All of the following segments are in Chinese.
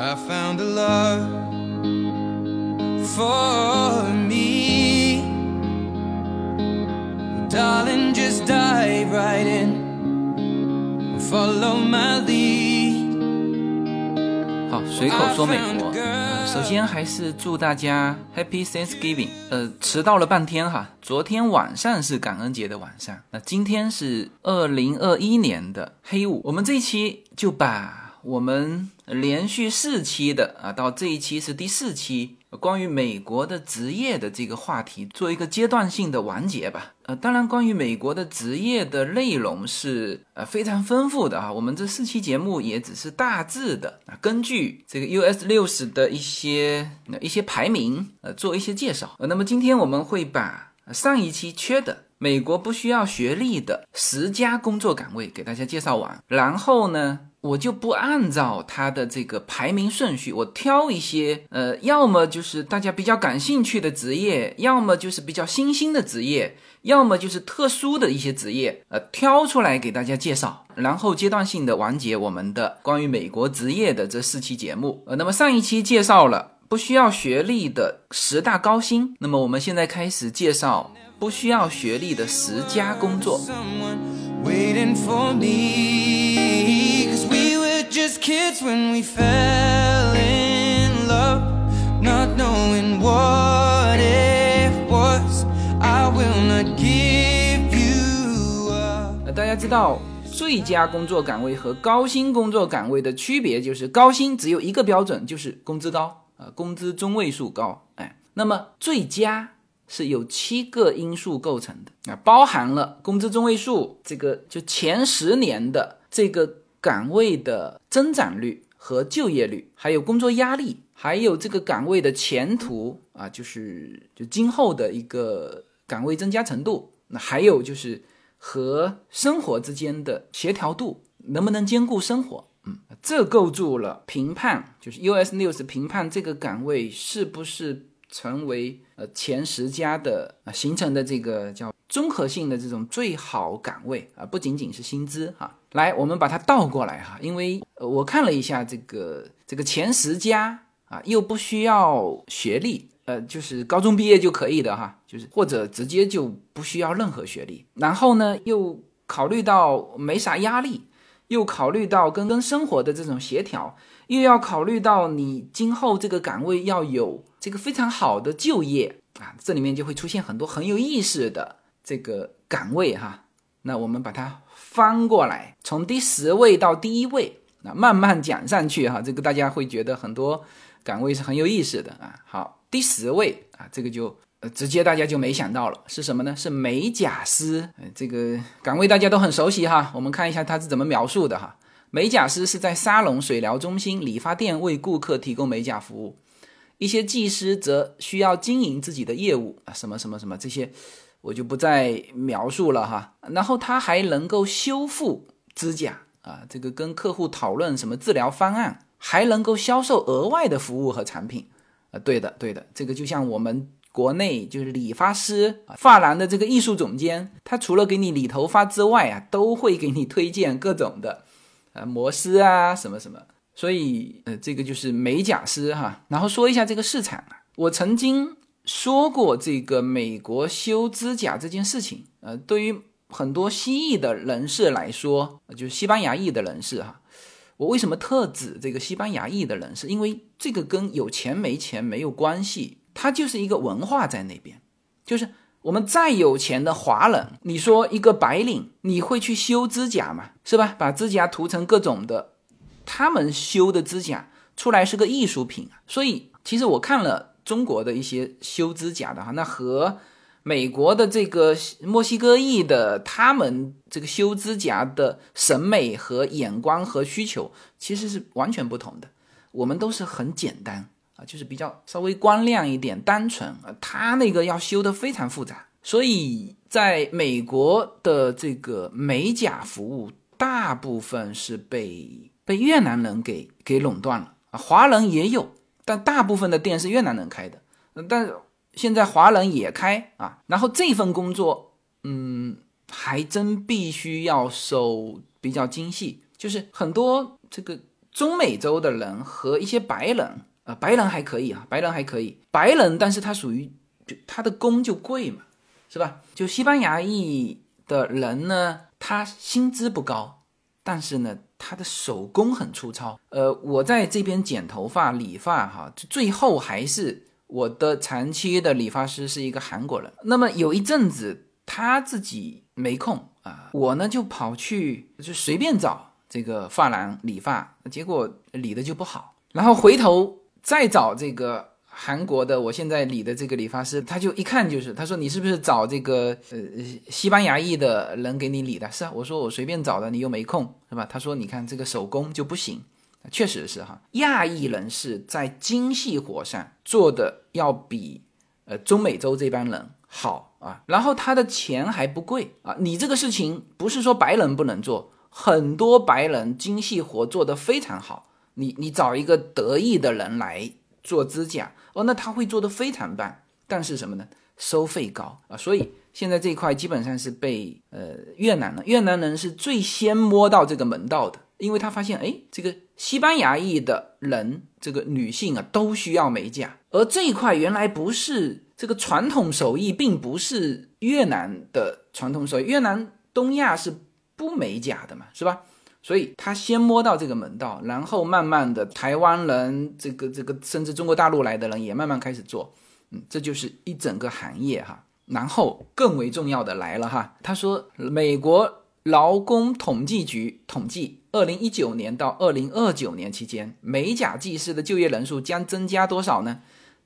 I found a love for me. Darling, just dive right in. Follow my lead. 好，随口说美国。呃首先还是祝大家 Happy Thanksgiving。呃，迟到了半天哈，昨天晚上是感恩节的晚上，那今天是二零二一年的黑五。我们这一期就把我们连续四期的啊，到这一期是第四期。关于美国的职业的这个话题，做一个阶段性的完结吧。呃，当然，关于美国的职业的内容是呃非常丰富的啊。我们这四期节目也只是大致的啊，根据这个 US 六十的一些一些排名呃做一些介绍。呃，那么今天我们会把上一期缺的美国不需要学历的十家工作岗位给大家介绍完，然后呢。我就不按照它的这个排名顺序，我挑一些，呃，要么就是大家比较感兴趣的职业，要么就是比较新兴的职业，要么就是特殊的一些职业，呃，挑出来给大家介绍，然后阶段性的完结我们的关于美国职业的这四期节目。呃，那么上一期介绍了不需要学历的十大高薪，那么我们现在开始介绍不需要学历的十家工作。Someone waiting for me. As kids when we fell in love, not knowing what it was. I will not give you up. 大家知道最佳工作岗位和高薪工作岗位的区别，就是高薪只有一个标准，就是工资高啊、呃工资中位数高。哎，那么最佳是由七个因素构成的啊、包含了工资中位数这个就前十年的这个岗位的增长率和就业率，还有工作压力，还有这个岗位的前途啊，就是就今后的一个岗位增加程度。那还有就是和生活之间的协调度，能不能兼顾生活？嗯，这构筑了评判，就是 US News 评判这个岗位是不是成为呃前十家的啊、形成的这个叫综合性的这种最好岗位啊、不仅仅是薪资哈。来，我们把它倒过来哈，因为、呃我看了一下这个这个前十家啊，又不需要学历，呃，就是高中毕业就可以的哈，就是或者直接就不需要任何学历。然后呢，又考虑到没啥压力，又考虑到跟跟生活的这种协调，又要考虑到你今后这个岗位要有这个非常好的就业啊，这里面就会出现很多很有意思的这个岗位哈。那我们把它翻过来，从第十位到第一位，那慢慢讲上去哈，这个大家会觉得很多岗位是很有意思的啊。好，第十位啊，这个就呃直接大家就没想到了，是什么呢？是美甲师。这个岗位大家都很熟悉哈，我们看一下它是怎么描述的哈。美甲师是在沙龙、水疗中心、理发店为顾客提供美甲服务，一些技师则需要经营自己的业务啊，什么什么什么这些。我就不再描述了哈。然后他还能够修复指甲啊，这个跟客户讨论什么治疗方案，还能够销售额外的服务和产品啊。对的，对的，这个就像我们国内就是理发师、发廊的这个艺术总监，他除了给你理头发之外啊，都会给你推荐各种的呃摩丝啊什么什么。所以呃，这个就是美甲师哈。然后说一下这个市场啊，我曾经。说过这个美国修指甲这件事情，呃，对于很多西裔的人士来说，就是西班牙裔的人士哈，我为什么特指这个西班牙裔的人士？因为这个跟有钱没钱没有关系，它就是一个文化在那边。就是我们再有钱的华人，你说一个白领，你会去修指甲吗？是吧？把指甲涂成各种的，他们修的指甲出来是个艺术品啊。所以其实我看了。中国的一些修指甲的哈，那和美国的这个墨西哥裔的他们这个修指甲的审美和眼光和需求其实是完全不同的。我们都是很简单啊，就是比较稍微光亮一点、单纯啊，他那个要修的非常复杂。所以在美国的这个美甲服务，大部分是被被越南人给给垄断了啊，华人也有。但大部分的店是越南人开的，但现在华人也开啊。然后这份工作，嗯，还真必须要手比较精细，就是很多这个中美洲的人和一些白人，呃，白人还可以啊，白人还可以，白人，但是他属于就他的工就贵嘛，是吧？就西班牙裔的人呢，他薪资不高，但是呢，他的手工很粗糙。呃，我在这边剪头发、理发，哈，最后还是我的长期的理发师是一个韩国人。那么有一阵子他自己没空啊，我呢就跑去就随便找这个发廊理发，结果理的就不好，然后回头再找这个。韩国的，我现在理的这个理发师，他就一看就是，他说你是不是找这个呃西班牙裔的人给你理的？是啊，我说我随便找的，你又没空，是吧？他说你看这个手工就不行，确实是哈，亚裔人士在精细活上做的要比呃中美洲这帮人好啊，然后他的钱还不贵啊，你这个事情不是说白人不能做，很多白人精细活做得非常好，你你找一个得意的人来做指甲。哦，那他会做的非常棒，但是什么呢？收费高啊，所以现在这一块基本上是被呃越南人，越南人是最先摸到这个门道的，因为他发现，哎，这个西班牙裔的人，这个女性啊，都需要美甲，而这一块原来不是这个传统手艺，并不是越南的传统手艺，越南东亚是不美甲的嘛，是吧？所以他先摸到这个门道，然后慢慢的，台湾人这个这个，甚至中国大陆来的人也慢慢开始做，嗯，这就是一整个行业哈。然后更为重要的来了哈，他说，美国劳工统计局统计，二零一九年到二零二九年期间，美甲技师的就业人数将增加多少呢？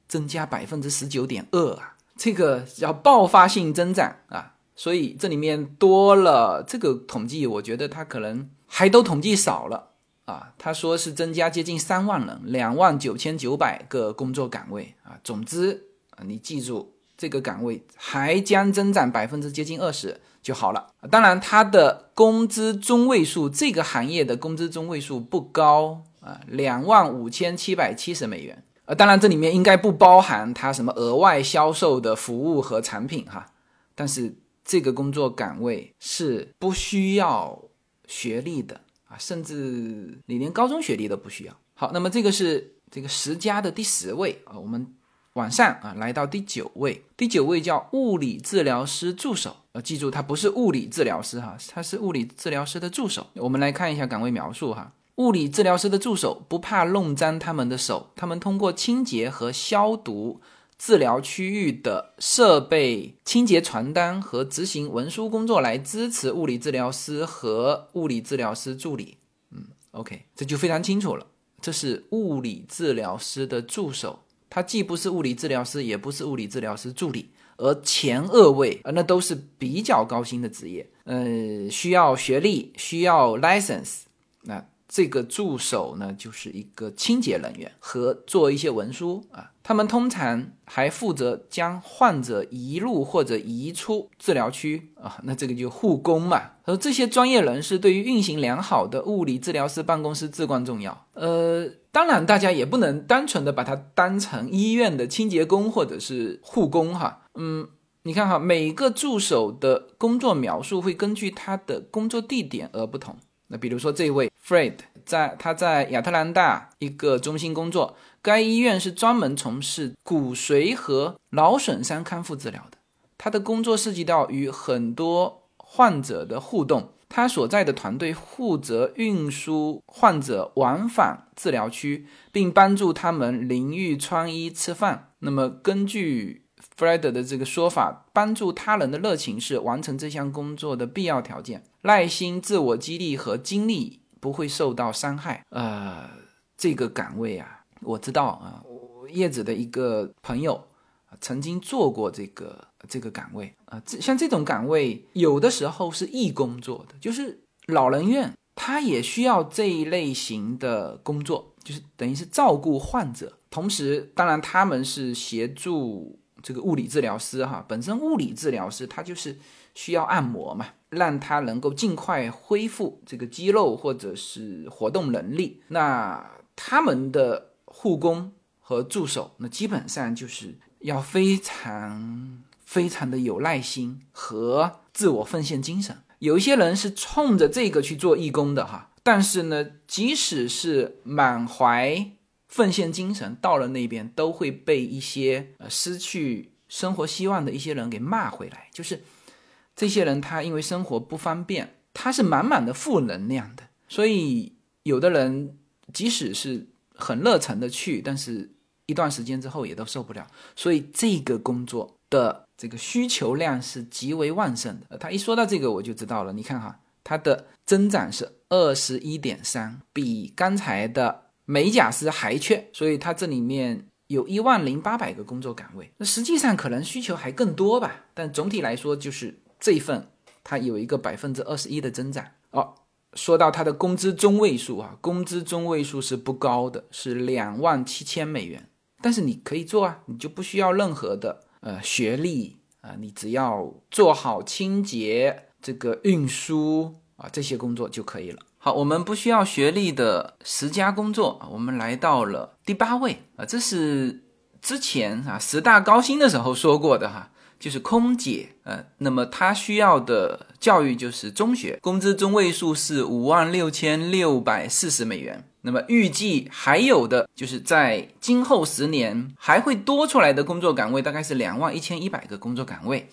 增加百分之十九点二啊，这个叫爆发性增长啊。所以这里面多了这个统计，我觉得他可能。还都统计少了啊？他说是增加接近三万人，两万九千九百个工作岗位啊。总之啊，你记住这个岗位还将增长百分之接近二十就好了。当然，它的工资中位数，这个行业的工资中位数不高啊，两万五千七百七十美元啊。当然，这里面应该不包含它什么额外销售的服务和产品哈。但是这个工作岗位是不需要。学历的啊，甚至你连高中学历都不需要。好，那么这个是这个十佳的第十位啊，我们往上啊来到第九位，第九位叫物理治疗师助手啊，记住他不是物理治疗师哈，他是物理治疗师的助手。我们来看一下岗位描述哈，物理治疗师的助手不怕弄脏他们的手，他们通过清洁和消毒。治疗区域的设备清洁传单和执行文书工作来支持物理治疗师和物理治疗师助理。嗯，OK，这就非常清楚了。这是物理治疗师的助手，他既不是物理治疗师，也不是物理治疗师助理，而前二位啊，那都是比较高薪的职业。呃，需要学历，需要 license。那这个助手呢，就是一个清洁人员和做一些文书啊。他们通常还负责将患者移入或者移出治疗区啊，那这个就护工嘛。而这些专业人士对于运行良好的物理治疗师办公室至关重要。呃，当然大家也不能单纯的把它当成医院的清洁工或者是护工哈。嗯，你看哈，每个助手的工作描述会根据他的工作地点而不同。那比如说这位 Fred 在他在亚特兰大一个中心工作。该医院是专门从事骨髓和脑损伤康复治疗的。他的工作涉及到与很多患者的互动。他所在的团队负责运输患者往返治疗区，并帮助他们淋浴、穿衣、吃饭。那么，根据 Fred 的这个说法，帮助他人的热情是完成这项工作的必要条件。耐心、自我激励和精力不会受到伤害。呃，这个岗位啊。我知道啊，叶子的一个朋友曾经做过这个这个岗位啊，这像这种岗位有的时候是义工做的，就是老人院他也需要这一类型的工作，就是等于是照顾患者，同时当然他们是协助这个物理治疗师哈，本身物理治疗师他就是需要按摩嘛，让他能够尽快恢复这个肌肉或者是活动能力，那他们的。护工和助手，那基本上就是要非常非常的有耐心和自我奉献精神。有一些人是冲着这个去做义工的哈，但是呢，即使是满怀奉献精神到了那边，都会被一些呃失去生活希望的一些人给骂回来。就是这些人他因为生活不方便，他是满满的负能量的，所以有的人即使是很热忱的去，但是一段时间之后也都受不了。所以这个工作的。这个需求量是极为旺盛的，他一说到这个我就知道了。你看哈，它的增长是二十一点三，比刚才的美甲师还缺，所以它这里面有一万零八百个工作岗位。那实际上可能需求还更多吧，但总体来说就是这一份它有一个百分之二十一的增长。哦，说到它的工资中位数啊，工资中位数是不高的，是两万七千美元，但是你可以做啊，你就不需要任何的。呃，学历啊，你只要做好清洁、这个运输啊这些工作就可以了。好，我们不需要学历的十佳工作，我们来到了第八位啊，这是之前啊十大高薪的时候说过的哈。就是空姐，呃，那么她需要的教育就是中学，工资中位数是五万六千六百四十美元。那么预计还有的就是在今后十年还会多出来的工作岗位，大概是两万一千一百个工作岗位。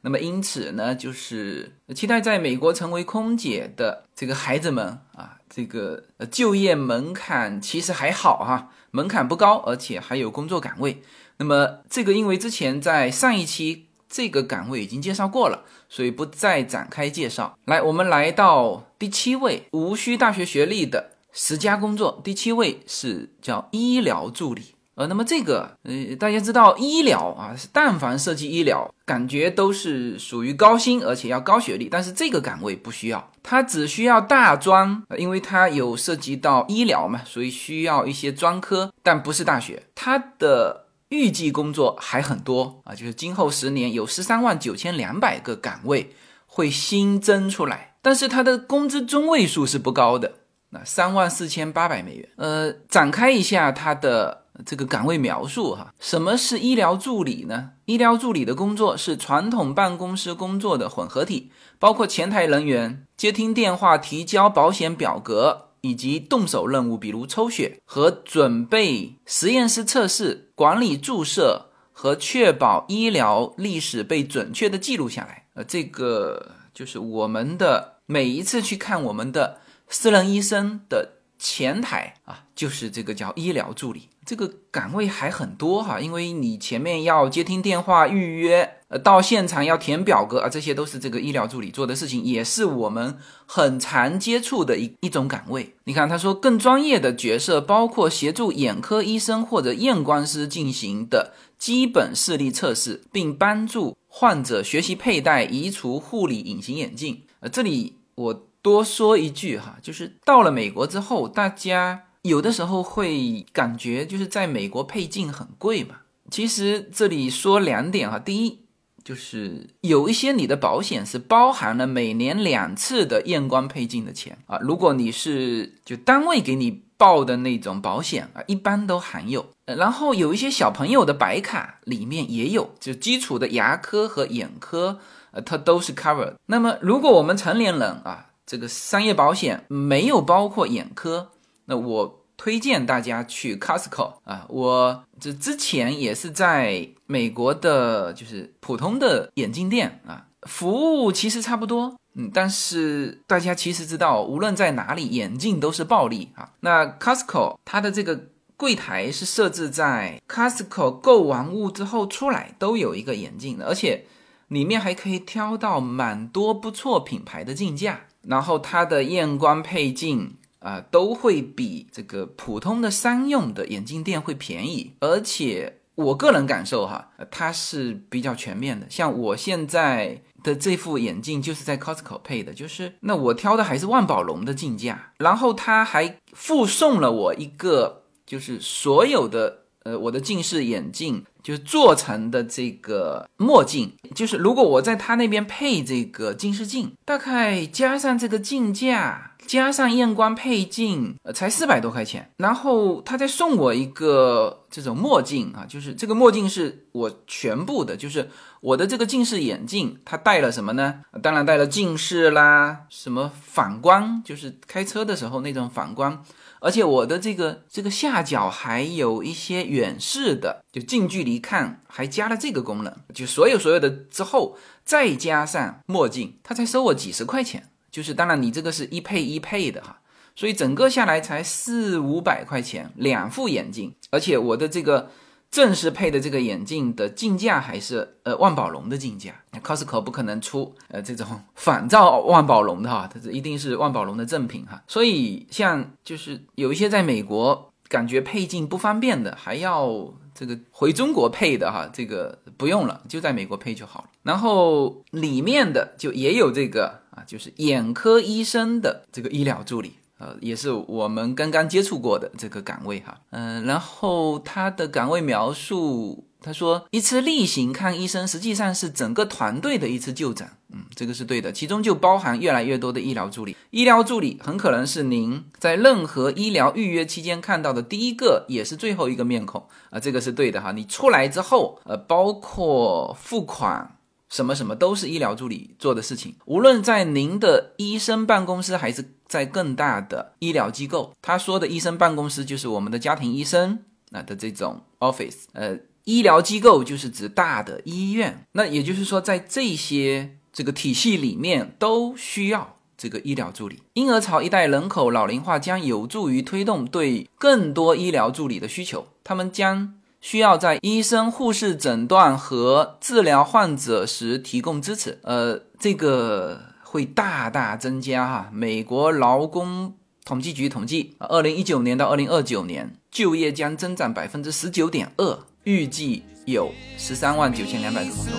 那么因此呢，就是期待在美国成为空姐的这个孩子们啊，这个就业门槛其实还好哈，门槛不高，而且还有工作岗位。那么这个因为之前在上一期。这个岗位已经介绍过了，所以不再展开介绍。来，我们来到第七位，无需大学学历的十佳工作。第七位是叫医疗助理。呃，那么这个，呃，大家知道医疗啊，但凡涉及医疗，感觉都是属于高薪，而且要高学历。但是这个岗位不需要，它只需要大专，因为它有涉及到医疗嘛，所以需要一些专科，但不是大学。它的。预计工作还很多啊，就是今后十年有十三万九千两百个岗位会新增出来，但是它的工资中位数是不高的，那三万四千八百美元。呃，展开一下它的这个岗位描述哈，什么是医疗助理呢？医疗助理的工作是传统办公室工作的混合体，包括前台人员接听电话、提交保险表格。以及动手任务，比如抽血和准备实验室测试、管理注射和确保医疗历史被准确的记录下来。呃，这个就是我们的每一次去看我们的私人医生的前台啊，就是这个叫医疗助理。这个岗位还很多哈，因为你前面要接听电话、预约，呃，到现场要填表格啊，这些都是这个医疗助理做的事情，也是我们很常接触的一一种岗位。你看，他说更专业的角色包括协助眼科医生或者验光师进行的基本视力测试，并帮助患者学习佩戴、移除、护理隐形眼镜。呃，这里我多说一句哈，就是到了美国之后，大家。有的时候会感觉就是在美国配镜很贵嘛。其实这里说两点哈，第一就是有一些你的保险是包含了每年两次的验光配镜的钱啊。如果你是就单位给你报的那种保险啊，一般都含有。然后有一些小朋友的白卡里面也有，就基础的牙科和眼科，呃，它都是 cover。那么如果我们成年人啊，这个商业保险没有包括眼科。那我推荐大家去 Costco 啊，我这之前也是在美国的，就是普通的眼镜店啊，服务其实差不多，嗯，但是大家其实知道，无论在哪里，眼镜都是暴利啊。那 Costco 它的这个柜台是设置在 Costco 购完物之后出来都有一个眼镜的，而且里面还可以挑到蛮多不错品牌的镜架，然后它的验光配镜。啊，都会比这个普通的商用的眼镜店会便宜，而且我个人感受哈，它是比较全面的。像我现在的这副眼镜就是在 Costco 配的，就是那我挑的还是万宝龙的镜架，然后他还附送了我一个，就是所有的呃我的近视眼镜就做成的这个墨镜，就是如果我在他那边配这个近视镜，大概加上这个镜架。加上验光配镜，呃，才四百多块钱。然后他再送我一个这种墨镜啊，就是这个墨镜是我全部的，就是我的这个近视眼镜，它带了什么呢？当然带了近视啦，什么反光，就是开车的时候那种反光。而且我的这个这个下角还有一些远视的，就近距离看还加了这个功能，就所有所有的之后再加上墨镜，他才收我几十块钱。就是当然你这个是一配一配的哈，所以整个下来才四五百块钱两副眼镜，而且我的这个。正式配的这个眼镜的镜架还是呃万宝龙的镜架，Costco 不可能出呃这种 仿造万宝龙的哈，它这一定是万宝龙的正品哈。所以像就是有一些在美国感觉配镜不方便的，还要这个回中国配的哈，这个不用了，就在美国配就好了。然后里面的就也有这个啊，就是眼科医生的这个医疗助理。呃，也是我们刚刚接触过的这个岗位哈，嗯，然后他的岗位描述，他说一次例行看医生，实际上是整个团队的一次就诊，嗯，这个是对的，其中就包含越来越多的医疗助理，医疗助理很可能是您在任何医疗预约期间看到的第一个，也是最后一个面孔啊，这个是对的哈，你出来之后，呃，包括付款。什么什么都是医疗助理做的事情，无论在您的医生办公室还是在更大的医疗机构。他说的医生办公室就是我们的家庭医生那的这种 office，呃，医疗机构就是指大的医院。那也就是说，在这些这个体系里面都需要这个医疗助理。婴儿潮一代人口老龄化将有助于推动对更多医疗助理的需求，他们将。需要在医生、护士诊断和治疗患者时提供支持，呃，这个会大大增加哈。美国劳工统计局统计，二零一九年到二零二九年就业将增长百分之十九点二，预计有十三万九千两百个工作。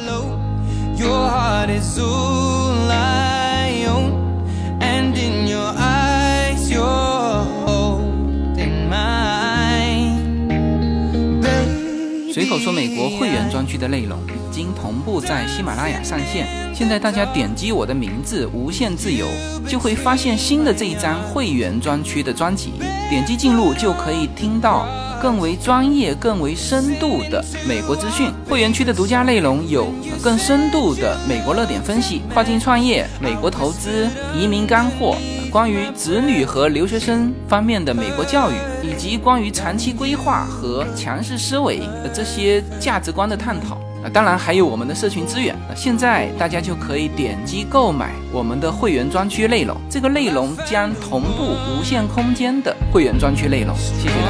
随口说美国会员专区的内容。已经同步在喜马拉雅上线，现在大家点击我的名字“无限自由”，就会发现新的这一张会员专区的专辑，点击进入就可以听到更为专业、更为深度的美国资讯。会员区的独家内容有更深度的美国热点分析、跨境创业、美国投资、移民干货。关于子女和留学生方面的美国教育，以及关于长期规划和强势思维的这些价值观的探讨啊，当然还有我们的社群资源啊。现在大家就可以点击购买我们的会员专区内容，这个内容将同步无限空间的会员专区内容。谢谢大家。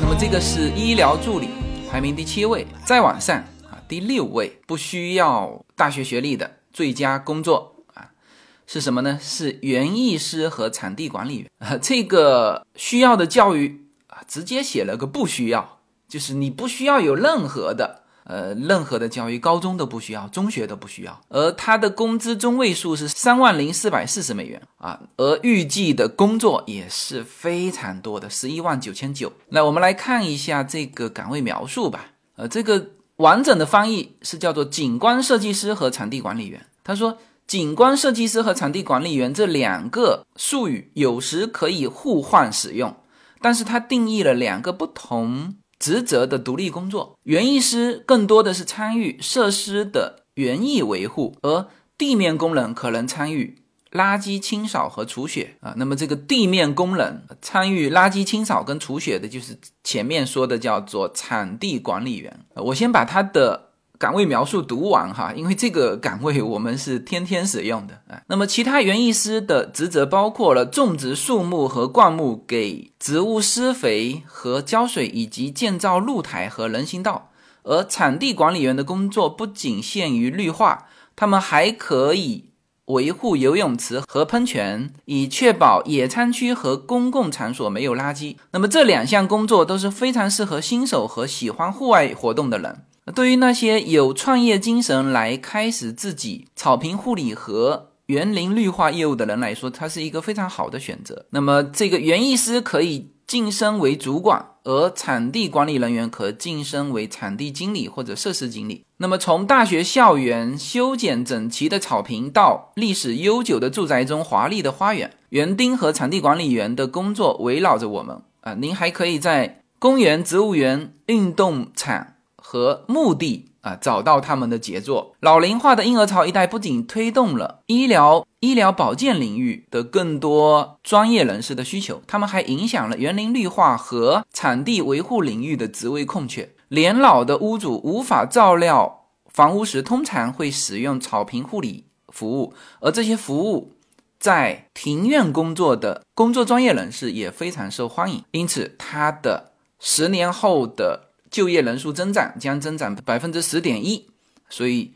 那么这个是医疗助理。排名第七位，再往上啊，第六位不需要大学学历的最佳工作啊，是什么呢？是园艺师和场地管理员啊。这个需要的教育啊，直接写了个不需要，就是你不需要有任何的。呃，任何的教育，高中都不需要，中学都不需要。而他的工资中位数是三万零四百四十美元啊，而预计的工作也是非常多的，十一万九千九。那我们来看一下这个岗位描述吧。呃，这个完整的翻译是叫做景观设计师和场地管理员。他说，景观设计师和场地管理员这两个术语有时可以互换使用，但是它定义了两个不同。职责的独立工作，园艺师更多的是参与设施的园艺维护，而地面工人可能参与垃圾清扫和除雪啊。那么这个地面工人参与垃圾清扫跟除雪的，就是前面说的叫做场地管理员。我先把他的。岗位描述读完哈，因为这个岗位我们是天天使用的啊。那么其他园艺师的职责包括了种植树木和灌木，给植物施肥和浇水，以及建造露台和人行道。而场地管理员的工作不仅限于绿化，他们还可以维护游泳池和喷泉，以确保野餐区和公共场所没有垃圾。那么这两项工作都是非常适合新手和喜欢户外活动的人。对于那些有创业精神来开始自己草坪护理和园林绿化业务的人来说，它是一个非常好的选择。那么，这个园艺师可以晋升为主管，而场地管理人员可晋升为场地经理或者设施经理。那么，从大学校园修剪整齐的草坪到历史悠久的住宅中华丽的花园，园丁和场地管理员的工作围绕着我们啊。您还可以在公园、植物园、运动场和墓地。啊，找到他们的杰作。老龄化的婴儿潮一代不仅推动了医疗、医疗保健领域的更多专业人士的需求，他们还影响了园林绿化和产地维护领域的职位空缺。年老的屋主无法照料房屋时，通常会使用草坪护理服务，而这些服务在庭院工作的工作专业人士也非常受欢迎。因此，他的十年后的。就业人数增长将增长百分之十点一，所以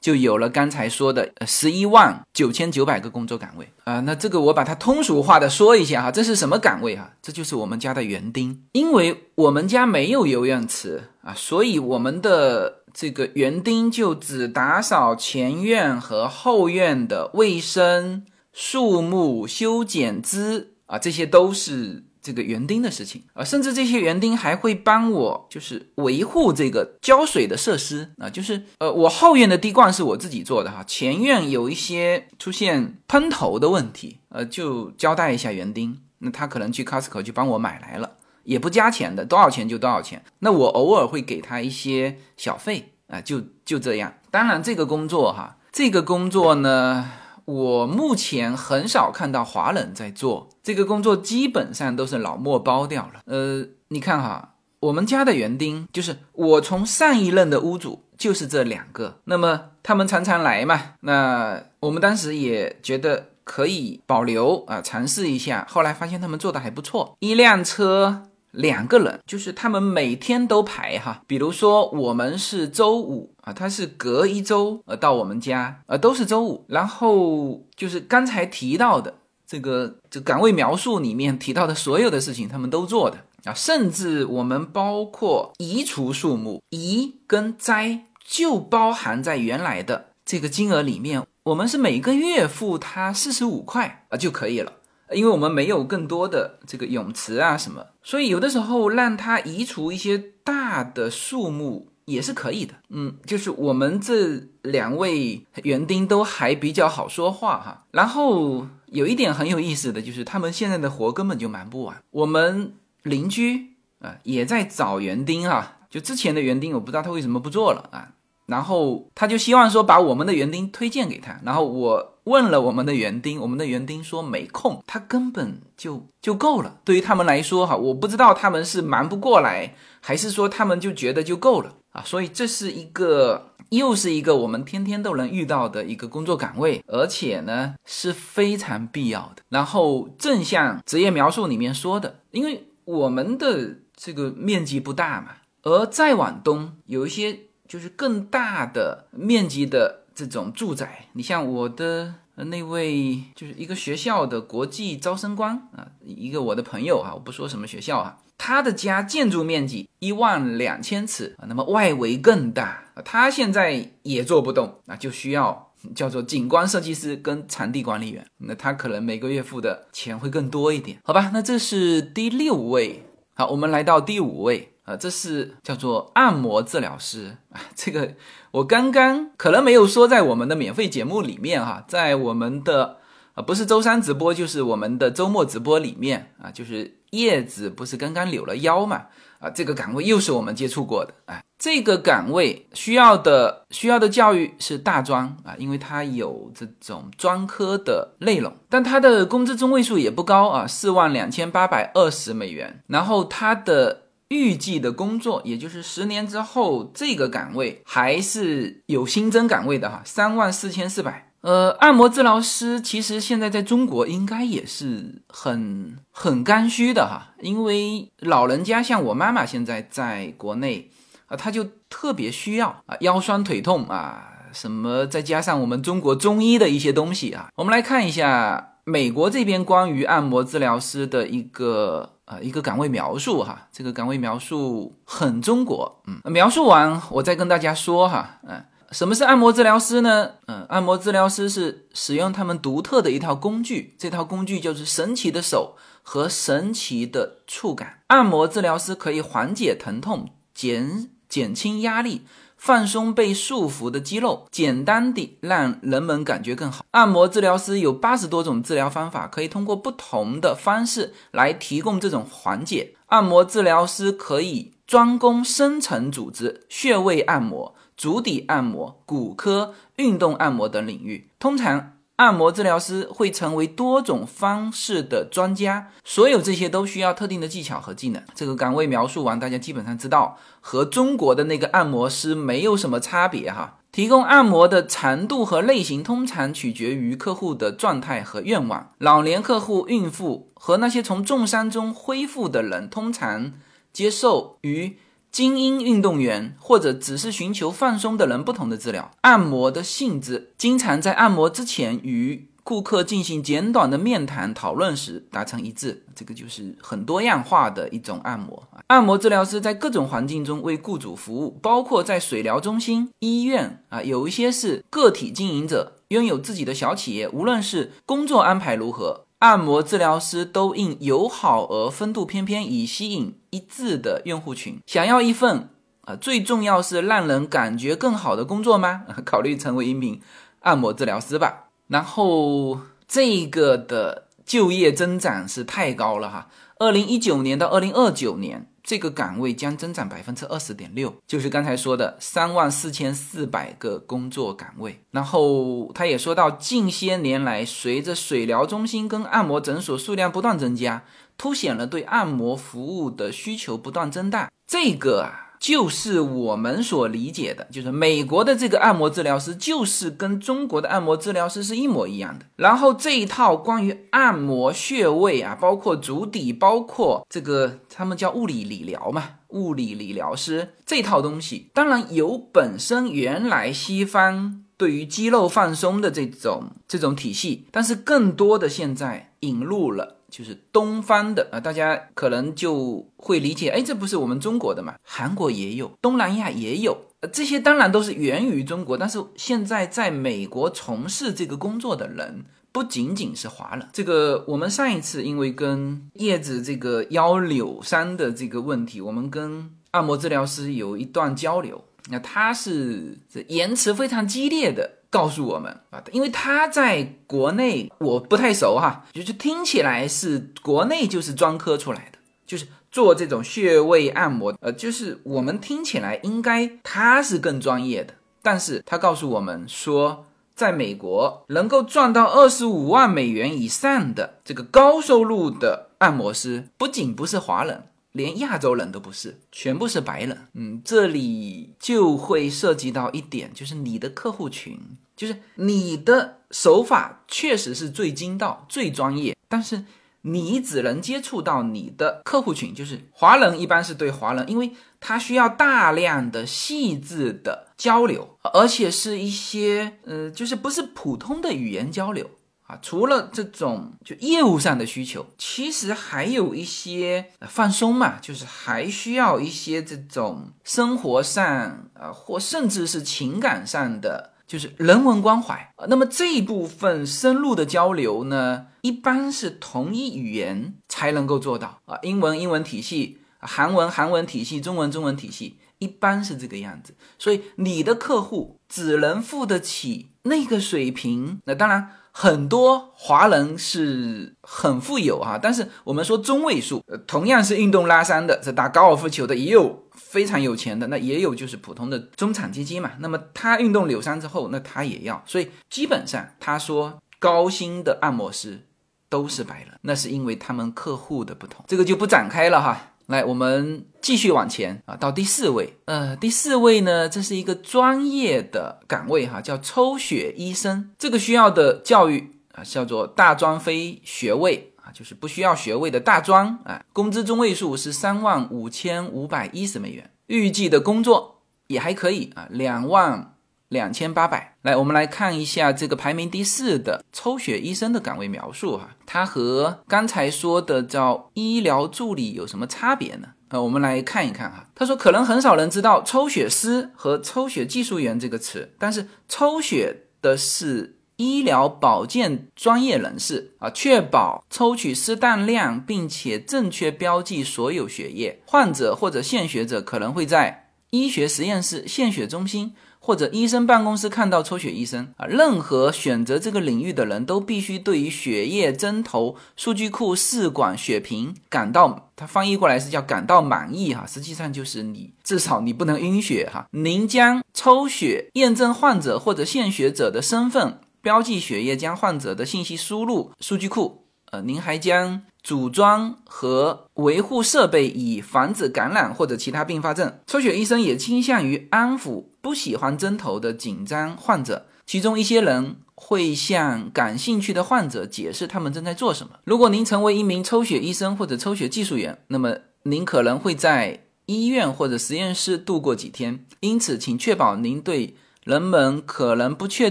就有了刚才说的十一万九千九百个工作岗位啊。那这个我把它通俗化的说一下哈，这是什么岗位啊？这就是我们家的园丁。因为我们家没有游泳池啊，所以我们的这个园丁就只打扫前院和后院的卫生、树木修剪枝啊，这些都是。这个园丁的事情啊，甚至这些园丁还会帮我，就是维护这个浇水的设施啊，就是呃，我后院的滴灌是我自己做的哈，前院有一些出现喷头的问题，呃，就交代一下园丁，那他可能去 Costco 就帮我买来了，也不加钱的，多少钱就多少钱，那我偶尔会给他一些小费啊，就就这样。当然这个工作哈，这个工作呢。我目前很少看到华人在做这个工作，基本上都是老莫包掉了。呃，你看哈，我们家的园丁就是我从上一任的屋主就是这两个，那么他们常常来嘛，那我们当时也觉得可以保留啊，尝试一下。后来发现他们做的还不错，一辆车。两个人，就是他们每天都排哈，比如说我们是周五啊，他是隔一周呃到我们家，呃都是周五，然后就是刚才提到的这个这岗位描述里面提到的所有的事情，他们都做的啊，甚至我们包括移除树木，移跟摘就包含在原来的这个金额里面，我们是每个月付他四十五块啊就可以了。因为我们没有更多的这个泳池啊什么，所以有的时候让他移除一些大的树木也是可以的。嗯，就是我们这两位园丁都还比较好说话哈。然后有一点很有意思的就是，他们现在的活根本就忙不完。我们邻居啊也在找园丁哈，就之前的园丁我不知道他为什么不做了啊。然后他就希望说把我们的园丁推荐给他，然后我问了我们的园丁，我们的园丁说没空，他根本就就够了。对于他们来说，哈，我不知道他们是忙不过来，还是说他们就觉得就够了啊？所以这是一个又是一个我们天天都能遇到的一个工作岗位，而且呢是非常必要的。然后正像职业描述里面说的，因为我们的这个面积不大嘛，而再往东有一些。就是更大的面积的这种住宅，你像我的那位，就是一个学校的国际招生官啊，一个我的朋友啊，我不说什么学校啊，他的家建筑面积一万两千尺啊，那么外围更大，他现在也做不动啊，就需要叫做景观设计师跟场地管理员，那他可能每个月付的钱会更多一点，好吧？那这是第六位，好，我们来到第五位。啊，这是叫做按摩治疗师啊，这个我刚刚可能没有说在我们的免费节目里面哈，在我们的啊不是周三直播就是我们的周末直播里面啊，就是叶子不是刚刚扭了腰嘛啊，这个岗位又是我们接触过的啊，这个岗位需要的需要的教育是大专啊，因为它有这种专科的内容，但它的工资中位数也不高啊，四万两千八百二十美元，然后它的。预计的工作，也就是十年之后，这个岗位还是有新增岗位的哈，三万四千四百。呃，按摩治疗师其实现在在中国应该也是很很刚需的哈，因为老人家像我妈妈现在在国内啊，她就特别需要啊，腰酸腿痛啊，什么再加上我们中国中医的一些东西啊，我们来看一下美国这边关于按摩治疗师的一个。啊，一个岗位描述哈，这个岗位描述很中国，嗯，描述完我再跟大家说哈，嗯，什么是按摩治疗师呢？嗯，按摩治疗师是使用他们独特的一套工具，这套工具就是神奇的手和神奇的触感。按摩治疗师可以缓解疼痛，减减轻压力。放松被束缚的肌肉，简单地让人们感觉更好。按摩治疗师有八十多种治疗方法，可以通过不同的方式来提供这种缓解。按摩治疗师可以专攻深层组织、穴位按摩、足底按摩、骨科、运动按摩等领域。通常。按摩治疗师会成为多种方式的专家，所有这些都需要特定的技巧和技能。这个岗位描述完，大家基本上知道和中国的那个按摩师没有什么差别哈。提供按摩的长度和类型通常取决于客户的状态和愿望。老年客户、孕妇和那些从重伤中恢复的人通常接受与。精英运动员或者只是寻求放松的人，不同的治疗按摩的性质，经常在按摩之前与顾客进行简短的面谈讨论时达成一致。这个就是很多样化的一种按摩。按摩治疗师在各种环境中为雇主服务，包括在水疗中心、医院啊，有一些是个体经营者，拥有自己的小企业。无论是工作安排如何。按摩治疗师都应友好而风度翩翩，以吸引一致的用户群。想要一份啊，最重要是让人感觉更好的工作吗？考虑成为一名按摩治疗师吧。然后这个的就业增长是太高了哈，二零一九年到二零二九年。这个岗位将增长百分之二十点六，就是刚才说的三万四千四百个工作岗位。然后他也说到，近些年来，随着水疗中心跟按摩诊所数量不断增加，凸显了对按摩服务的需求不断增大。这个啊。就是我们所理解的，就是美国的这个按摩治疗师，就是跟中国的按摩治疗师是一模一样的。然后这一套关于按摩穴位啊，包括足底，包括这个他们叫物理理疗嘛，物理理疗师这套东西，当然有本身原来西方对于肌肉放松的这种这种体系，但是更多的现在引入了。就是东方的啊，大家可能就会理解，哎，这不是我们中国的嘛？韩国也有，东南亚也有，呃，这些当然都是源于中国，但是现在在美国从事这个工作的人不仅仅是华人。这个我们上一次因为跟叶子这个腰扭伤的这个问题，我们跟按摩治疗师有一段交流，那他是这言辞非常激烈的。告诉我们啊，因为他在国内我不太熟哈，就是听起来是国内就是专科出来的，就是做这种穴位按摩，呃，就是我们听起来应该他是更专业的，但是他告诉我们说，在美国能够赚到二十五万美元以上的这个高收入的按摩师，不仅不是华人。连亚洲人都不是，全部是白人。嗯，这里就会涉及到一点，就是你的客户群，就是你的手法确实是最精到、最专业，但是你只能接触到你的客户群，就是华人，一般是对华人，因为他需要大量的细致的交流，而且是一些呃，就是不是普通的语言交流。啊，除了这种就业务上的需求，其实还有一些呃放松嘛，就是还需要一些这种生活上啊，或甚至是情感上的，就是人文关怀啊。那么这一部分深入的交流呢，一般是同一语言才能够做到啊，英文英文体系，韩文韩文体系，中文中文体系，一般是这个样子。所以你的客户只能付得起那个水平，那当然。很多华人是很富有哈，但是我们说中位数，同样是运动拉伤的，这打高尔夫球的也有非常有钱的，那也有就是普通的中产阶级嘛。那么他运动扭伤之后，那他也要，所以基本上他说高薪的按摩师都是白人，那是因为他们客户的不同，这个就不展开了哈。来，我们继续往前啊，到第四位。呃，第四位呢，这是一个专业的岗位哈，叫抽血医生。这个需要的教育啊，叫做大专非学位，就是不需要学位的大专啊。工资中位数是三万五千五百一十美元，预计的工作也还可以啊，两万。两千八百，来，我们来看一下这个排名第四的抽血医生的岗位描述哈，它和刚才说的叫医疗助理有什么差别呢？呃，我们来看一看哈。他说，可能很少人知道抽血师和抽血技术员这个词，但是抽血的是医疗保健专业人士啊，确保抽取适当量，并且正确标记所有血液。患者或者献血者可能会在医学实验室、献血中心。或者医生办公室看到抽血医生啊，任何选择这个领域的人都必须对于血液、针头、数据库、试管、血瓶感到，它翻译过来是叫感到满意哈，实际上就是你至少你不能晕血哈。您将抽血验证患者或者献血者的身份，标记血液，将患者的信息输入数据库。呃，您还将。组装和维护设备，以防止感染或者其他并发症。抽血医生也倾向于安抚不喜欢针头的紧张患者，其中一些人会向感兴趣的患者解释他们正在做什么。如果您成为一名抽血医生或者抽血技术员，那么您可能会在医院或者实验室度过几天。因此，请确保您对人们可能不确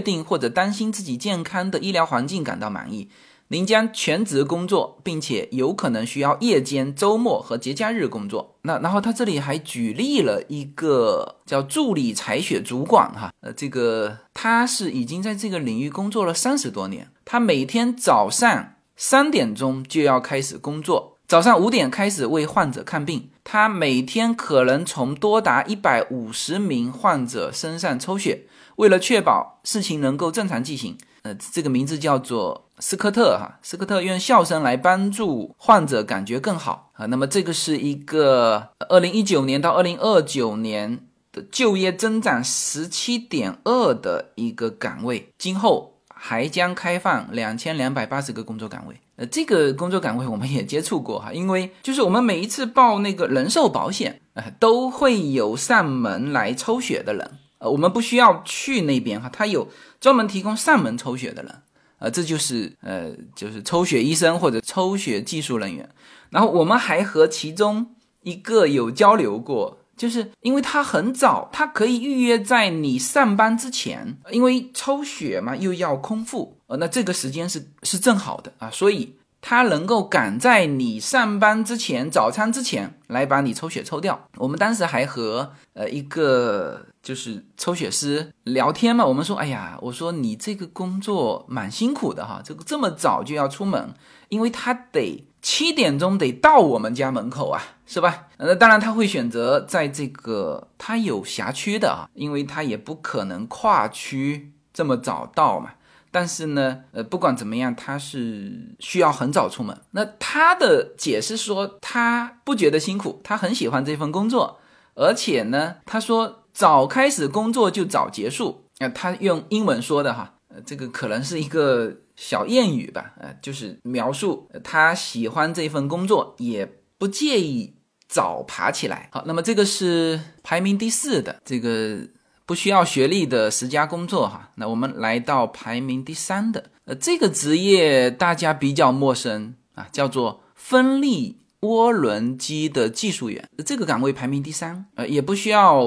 定或者担心自己健康的医疗环境感到满意。您将全职工作，并且有可能需要夜间、周末和节假日工作。那然后他这里还举例了一个叫助理采血主管，哈，呃，这个他是已经在这个领域工作了三十多年。他每天早上三点钟就要开始工作，早上五点开始为患者看病。他每天可能从多达一百五十名患者身上抽血。为了确保事情能够正常进行，呃，这个名字叫做。斯科特哈，斯科特用笑声来帮助患者感觉更好啊。那么这个是一个二零一九年到二零二九年的就业增长十七点二的一个岗位，今后还将开放两千两百八十个工作岗位。呃，这个工作岗位我们也接触过哈，因为就是我们每一次报那个人寿保险，呃，都会有上门来抽血的人，呃，我们不需要去那边哈，他有专门提供上门抽血的人。呃，这就是呃，就是抽血医生或者抽血技术人员。然后我们还和其中一个有交流过，就是因为他很早，他可以预约在你上班之前，因为抽血嘛又要空腹，呃，那这个时间是是正好的啊，所以他能够赶在你上班之前，早餐之前来把你抽血抽掉。我们当时还和呃一个。就是抽血师聊天嘛，我们说，哎呀，我说你这个工作蛮辛苦的哈，这个这么早就要出门，因为他得七点钟得到我们家门口啊，是吧？那当然他会选择在这个他有辖区的啊，因为他也不可能跨区这么早到嘛。但是呢，呃，不管怎么样，他是需要很早出门。那他的解释说，他不觉得辛苦，他很喜欢这份工作，而且呢，他说。早开始工作就早结束啊，他用英文说的哈，这个可能是一个小谚语吧，呃，就是描述他喜欢这份工作，也不介意早爬起来。好，那么这个是排名第四的这个不需要学历的十佳工作哈。那我们来到排名第三的，呃，这个职业大家比较陌生啊，叫做分立涡轮机的技术员，这个岗位排名第三，呃，也不需要。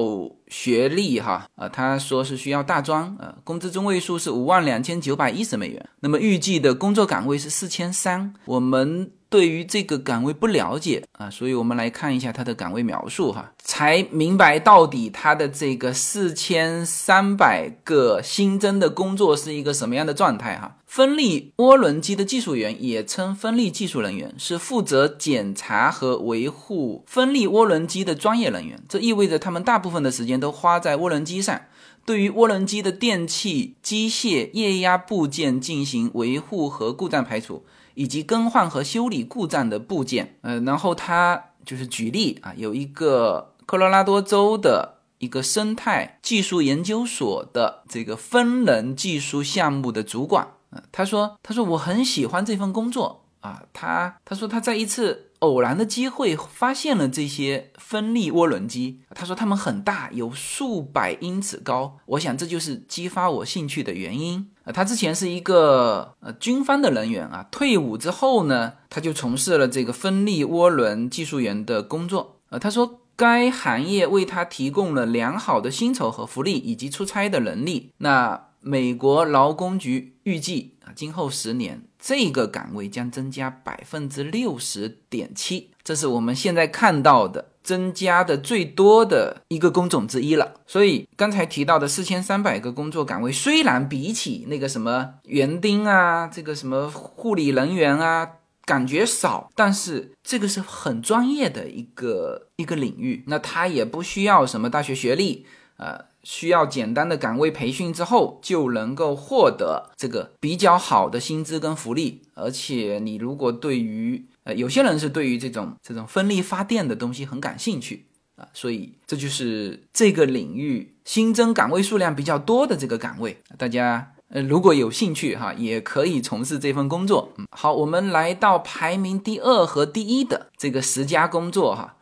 学历哈，呃，他说是需要大专，呃，工资中位数是五万两千九百一十美元，那么预计的工作岗位是四千三，我们。对于这个岗位不了解啊，所以我们来看一下它的岗位描述哈，才明白到底它的这个四千三百个新增的工作是一个什么样的状态哈。分立涡轮机的技术员也称分立技术人员，是负责检查和维护分立涡轮机的专业人员。这意味着他们大部分的时间都花在涡轮机上，对于涡轮机的电气、机械、液压部件进行维护和故障排除。以及更换和修理故障的部件，呃，然后他就是举例啊，有一个科罗拉多州的一个生态技术研究所的这个分能技术项目的主管，呃，他说，他说我很喜欢这份工作啊，他他说他在一次。偶然的机会发现了这些分力涡轮机，他说他们很大，有数百英尺高。我想这就是激发我兴趣的原因。啊，他之前是一个呃军方的人员啊，退伍之后呢，他就从事了这个分力涡轮技术员的工作。呃，他说该行业为他提供了良好的薪酬和福利，以及出差的能力。那。美国劳工局预计啊，今后十年这个岗位将增加百分之六十点七，这是我们现在看到的增加的最多的一个工种之一了。所以刚才提到的四千三百个工作岗位，虽然比起那个什么园丁啊，这个什么护理人员啊。感觉少，但是这个是很专业的一个一个领域，那他也不需要什么大学学历，呃，需要简单的岗位培训之后就能够获得这个比较好的薪资跟福利。而且你如果对于呃有些人是对于这种这种风力发电的东西很感兴趣啊，所以这就是这个领域新增岗位数量比较多的这个岗位，大家。呃，如果有兴趣哈，也可以从事这份工作。嗯，好，我们来到排名第二和第一的这个十佳工作哈。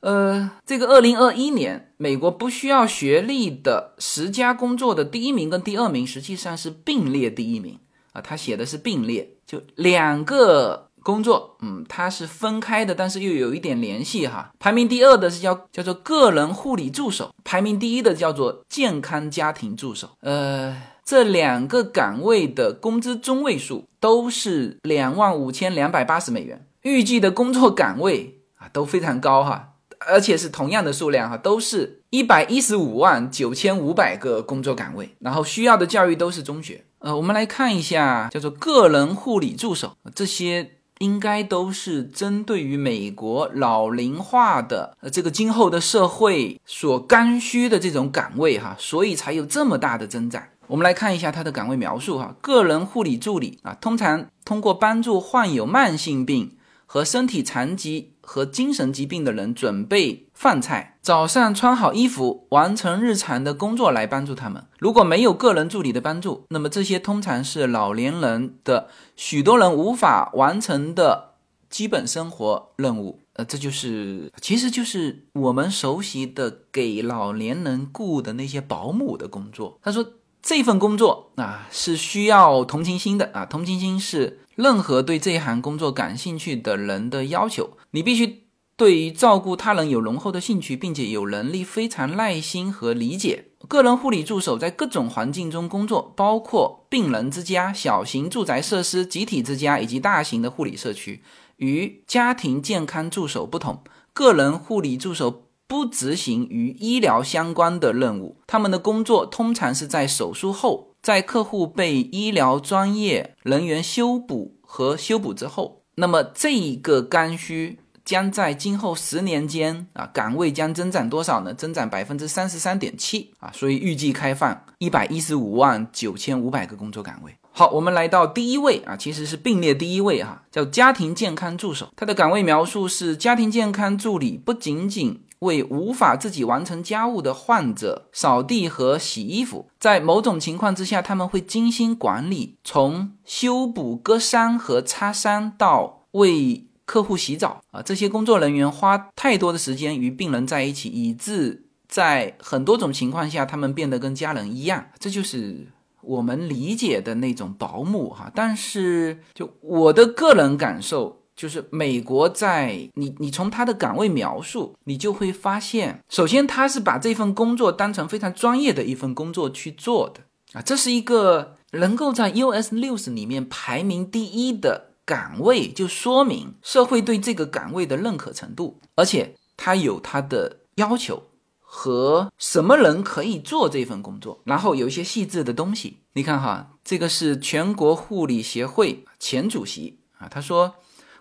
呃，这个二零二一年美国不需要学历的十佳工作的第一名跟第二名实际上是并列第一名啊，他写的是并列，就两个工作，嗯，它是分开的，但是又有一点联系哈。排名第二的是叫叫做个人护理助手，排名第一的叫做健康家庭助手，呃。这两个岗位的工资中位数都是两万五千两百八十美元，预计的工作岗位啊都非常高哈，而且是同样的数量哈，都是一百一十五万九千五百个工作岗位，然后需要的教育都是中学。呃，我们来看一下叫做个人护理助手，这些应该都是针对于美国老龄化的呃这个今后的社会所刚需的这种岗位哈，所以才有这么大的增长。我们来看一下他的岗位描述哈，个人护理助理啊，通常通过帮助患有慢性病和身体残疾和精神疾病的人准备饭菜，早上穿好衣服，完成日常的工作来帮助他们。如果没有个人助理的帮助，那么这些通常是老年人的许多人无法完成的基本生活任务。呃，这就是，其实就是我们熟悉的给老年人雇的那些保姆的工作。他说。这份工作啊是需要同情心的啊，同情心是任何对这一行工作感兴趣的人的要求。你必须对于照顾他人有浓厚的兴趣，并且有能力非常耐心和理解。个人护理助手在各种环境中工作，包括病人之家、小型住宅设施、集体之家以及大型的护理社区。与家庭健康助手不同，个人护理助手。不执行与医疗相关的任务，他们的工作通常是在手术后，在客户被医疗专业人员修补和修补之后。那么这一个刚需将在今后十年间啊，岗位将增长多少呢？增长百分之三十三点七啊，所以预计开放一百一十五万九千五百个工作岗位。好，我们来到第一位啊，其实是并列第一位哈，叫家庭健康助手。他的岗位描述是家庭健康助理，不仅仅。为无法自己完成家务的患者扫地和洗衣服，在某种情况之下，他们会精心管理，从修补割伤和擦伤到为客户洗澡啊，这些工作人员花太多的时间与病人在一起，以致在很多种情况下，他们变得跟家人一样。这就是我们理解的那种保姆哈。但是，就我的个人感受。就是美国在你你从他的岗位描述，你就会发现，首先他是把这份工作当成非常专业的一份工作去做的啊，这是一个能够在 US News 里面排名第一的岗位，就说明社会对这个岗位的认可程度，而且他有他的要求和什么人可以做这份工作，然后有一些细致的东西。你看哈，这个是全国护理协会前主席啊，他说。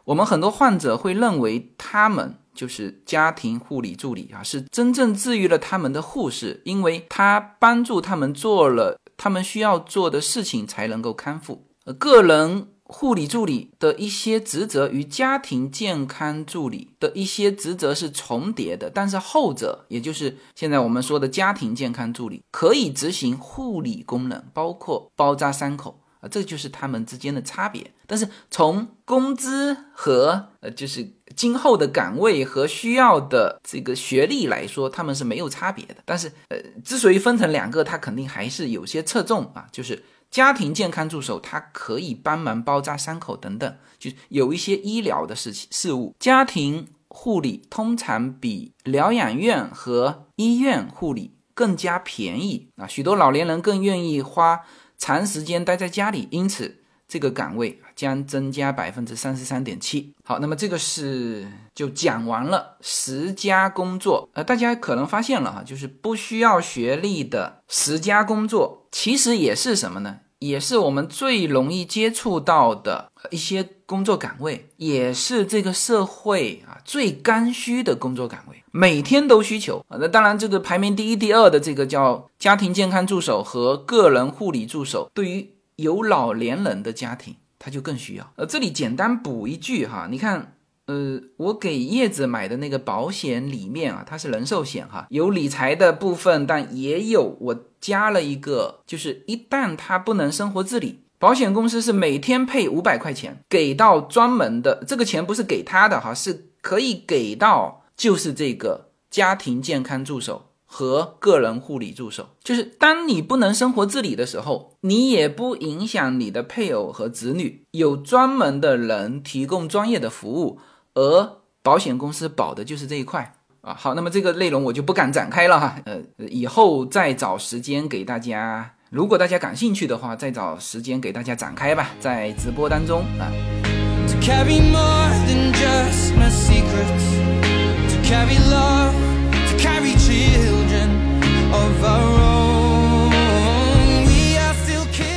我们很多患者会认为他们就是家庭护理助理啊，是真正治愈了他们的护士，因为他帮助他们做了他们需要做的事情，才能够康复。个人护理助理的一些职责与家庭健康助理的一些职责是重叠的，但是后者，也就是现在我们说的家庭健康助理，可以执行护理功能，包括包扎伤口。啊，这就是他们之间的差别。但是从工资和呃，就是今后的岗位和需要的这个学历来说，他们是没有差别的。但是呃，之所以分成两个，它肯定还是有些侧重啊。就是家庭健康助手，他可以帮忙包扎伤口等等，就有一些医疗的事情事务。家庭护理通常比疗养院和医院护理更加便宜啊，许多老年人更愿意花长时间待在家里，因此这个岗位将增加百分之三十三点七。好，那么这个是就讲完了十家工作，呃，大家可能发现了哈，就是不需要学历的十家工作，其实也是什么呢？也是我们最容易接触到的一些工作岗位，也是这个社会啊最刚需的工作岗位，每天都需求啊。那当然，这个排名第一、第二的这个叫家庭健康助手和个人护理助手，对于有老年人的家庭，他就更需要。呃，这里简单补一句哈，你看。呃，我给叶子买的那个保险里面啊，它是人寿险哈，有理财的部分，但也有我加了一个，就是一旦他不能生活自理，保险公司是每天配五百块钱给到专门的，这个钱不是给他的哈，是可以给到就是这个家庭健康助手和个人护理助手，就是当你不能生活自理的时候，你也不影响你的配偶和子女，有专门的人提供专业的服务。而保险公司保的就是这一块啊。好，那么这个内容我就不敢展开了哈。呃，以后再找时间给大家，如果大家感兴趣的话，再找时间给大家展开吧，在直播当中啊。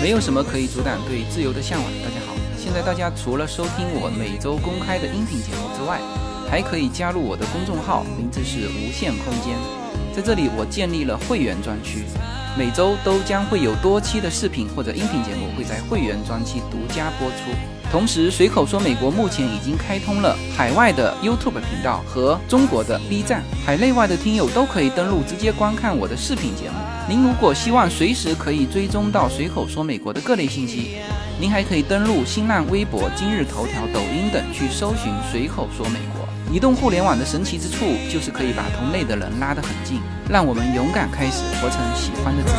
没有什么可以阻挡对自由的向往。大家好。现在大家除了收听我每周公开的音频节目之外，还可以加入我的公众号，名字是无限空间。在这里，我建立了会员专区，每周都将会有多期的视频或者音频节目会在会员专区独家播出。同时，随口说美国目前已经开通了海外的 YouTube 频道和中国的 B 站，海内外的听友都可以登录直接观看我的视频节目。您如果希望随时可以追踪到随口说美国的各类信息。您还可以登录新浪微博、今日头条、抖音等去搜寻“随口说美国”。移动互联网的神奇之处就是可以把同类的人拉得很近，让我们勇敢开始活成喜欢的自己。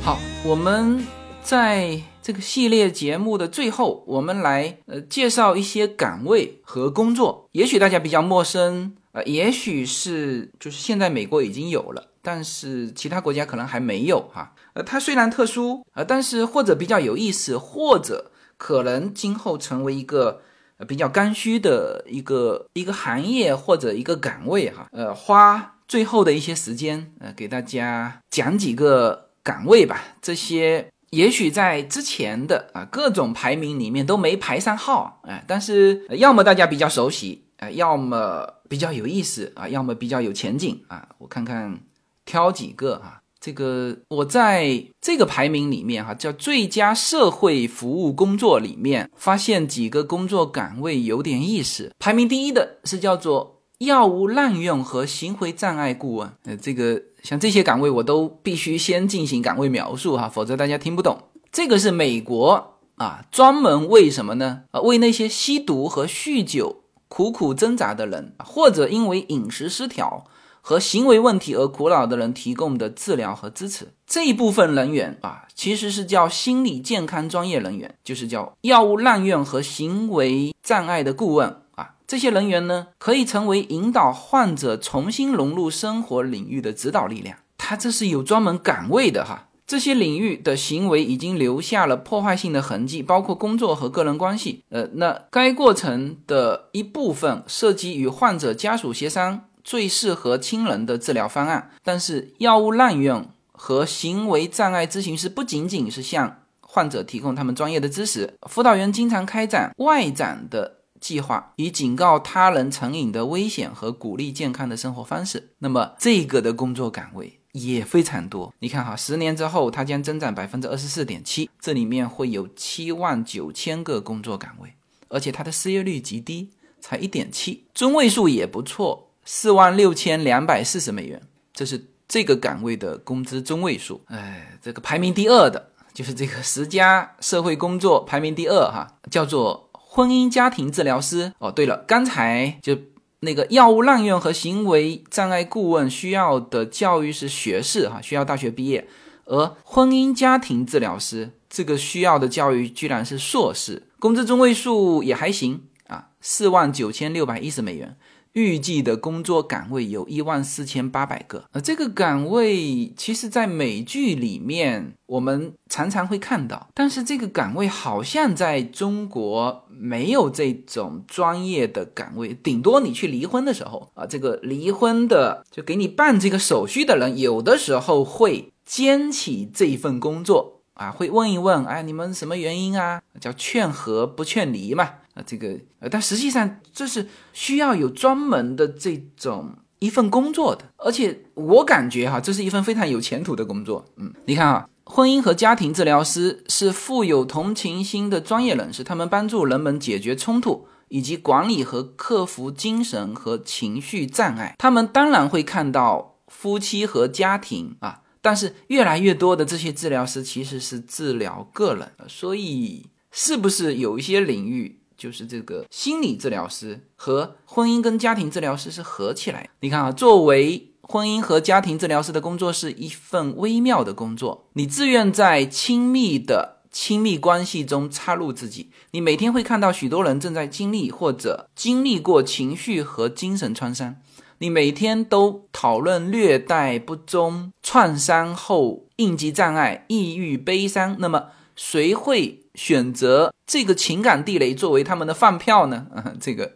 好，我们在这个系列节目的最后，我们来呃介绍一些岗位和工作，也许大家比较陌生。呃，也许是就是现在美国已经有了，但是其他国家可能还没有哈。呃，它虽然特殊，呃，但是或者比较有意思，或者可能今后成为一个比较刚需的一个一个行业或者一个岗位哈。呃，花最后的一些时间，呃，给大家讲几个岗位吧。这些也许在之前的啊各种排名里面都没排上号，哎，但是要么大家比较熟悉，要么。比较有意思啊，要么比较有前景啊，我看看挑几个啊。这个我在这个排名里面哈，叫最佳社会服务工作里面，发现几个工作岗位有点意思。排名第一的是叫做药物滥用和行为障碍顾问。呃，这个像这些岗位我都必须先进行岗位描述哈，否则大家听不懂。这个是美国啊，专门为什么呢？啊，为那些吸毒和酗酒。苦苦挣扎的人，或者因为饮食失调和行为问题而苦恼的人提供的治疗和支持，这一部分人员啊，其实是叫心理健康专业人员，就是叫药物滥用和行为障碍的顾问啊。这些人员呢，可以成为引导患者重新融入生活领域的指导力量。他这是有专门岗位的哈。这些领域的行为已经留下了破坏性的痕迹，包括工作和个人关系。呃，那该过程的一部分涉及与患者家属协商最适合亲人的治疗方案。但是，药物滥用和行为障碍咨询师不仅仅是向患者提供他们专业的知识，辅导员经常开展外展的计划，以警告他人成瘾的危险和鼓励健康的生活方式。那么，这个的工作岗位。也非常多，你看哈，十年之后它将增长百分之二十四点七，这里面会有七万九千个工作岗位，而且它的失业率极低，才一点七，中位数也不错，四万六千两百四十美元，这是这个岗位的工资中位数。哎，这个排名第二的就是这个十佳社会工作排名第二哈，叫做婚姻家庭治疗师。哦，对了，刚才就。那个药物滥用和行为障碍顾问需要的教育是学士哈，需要大学毕业；而婚姻家庭治疗师这个需要的教育居然是硕士。工资中位数也还行啊，四万九千六百一十美元。预计的工作岗位有一万四千八百个，呃，这个岗位其实，在美剧里面我们常常会看到，但是这个岗位好像在中国没有这种专业的岗位，顶多你去离婚的时候啊，这个离婚的就给你办这个手续的人，有的时候会兼起这一份工作啊，会问一问，哎，你们什么原因啊？叫劝和不劝离嘛。啊，这个呃，但实际上这是需要有专门的这种一份工作的，而且我感觉哈，这是一份非常有前途的工作。嗯，你看啊，婚姻和家庭治疗师是富有同情心的专业人士，他们帮助人们解决冲突，以及管理和克服精神和情绪障碍。他们当然会看到夫妻和家庭啊，但是越来越多的这些治疗师其实是治疗个人，所以是不是有一些领域？就是这个心理治疗师和婚姻跟家庭治疗师是合起来。你看啊，作为婚姻和家庭治疗师的工作是一份微妙的工作。你自愿在亲密的亲密关系中插入自己。你每天会看到许多人正在经历或者经历过情绪和精神创伤。你每天都讨论虐待、不忠、创伤后应激障碍、抑郁、悲伤。那么谁会？选择这个情感地雷作为他们的饭票呢？啊，这个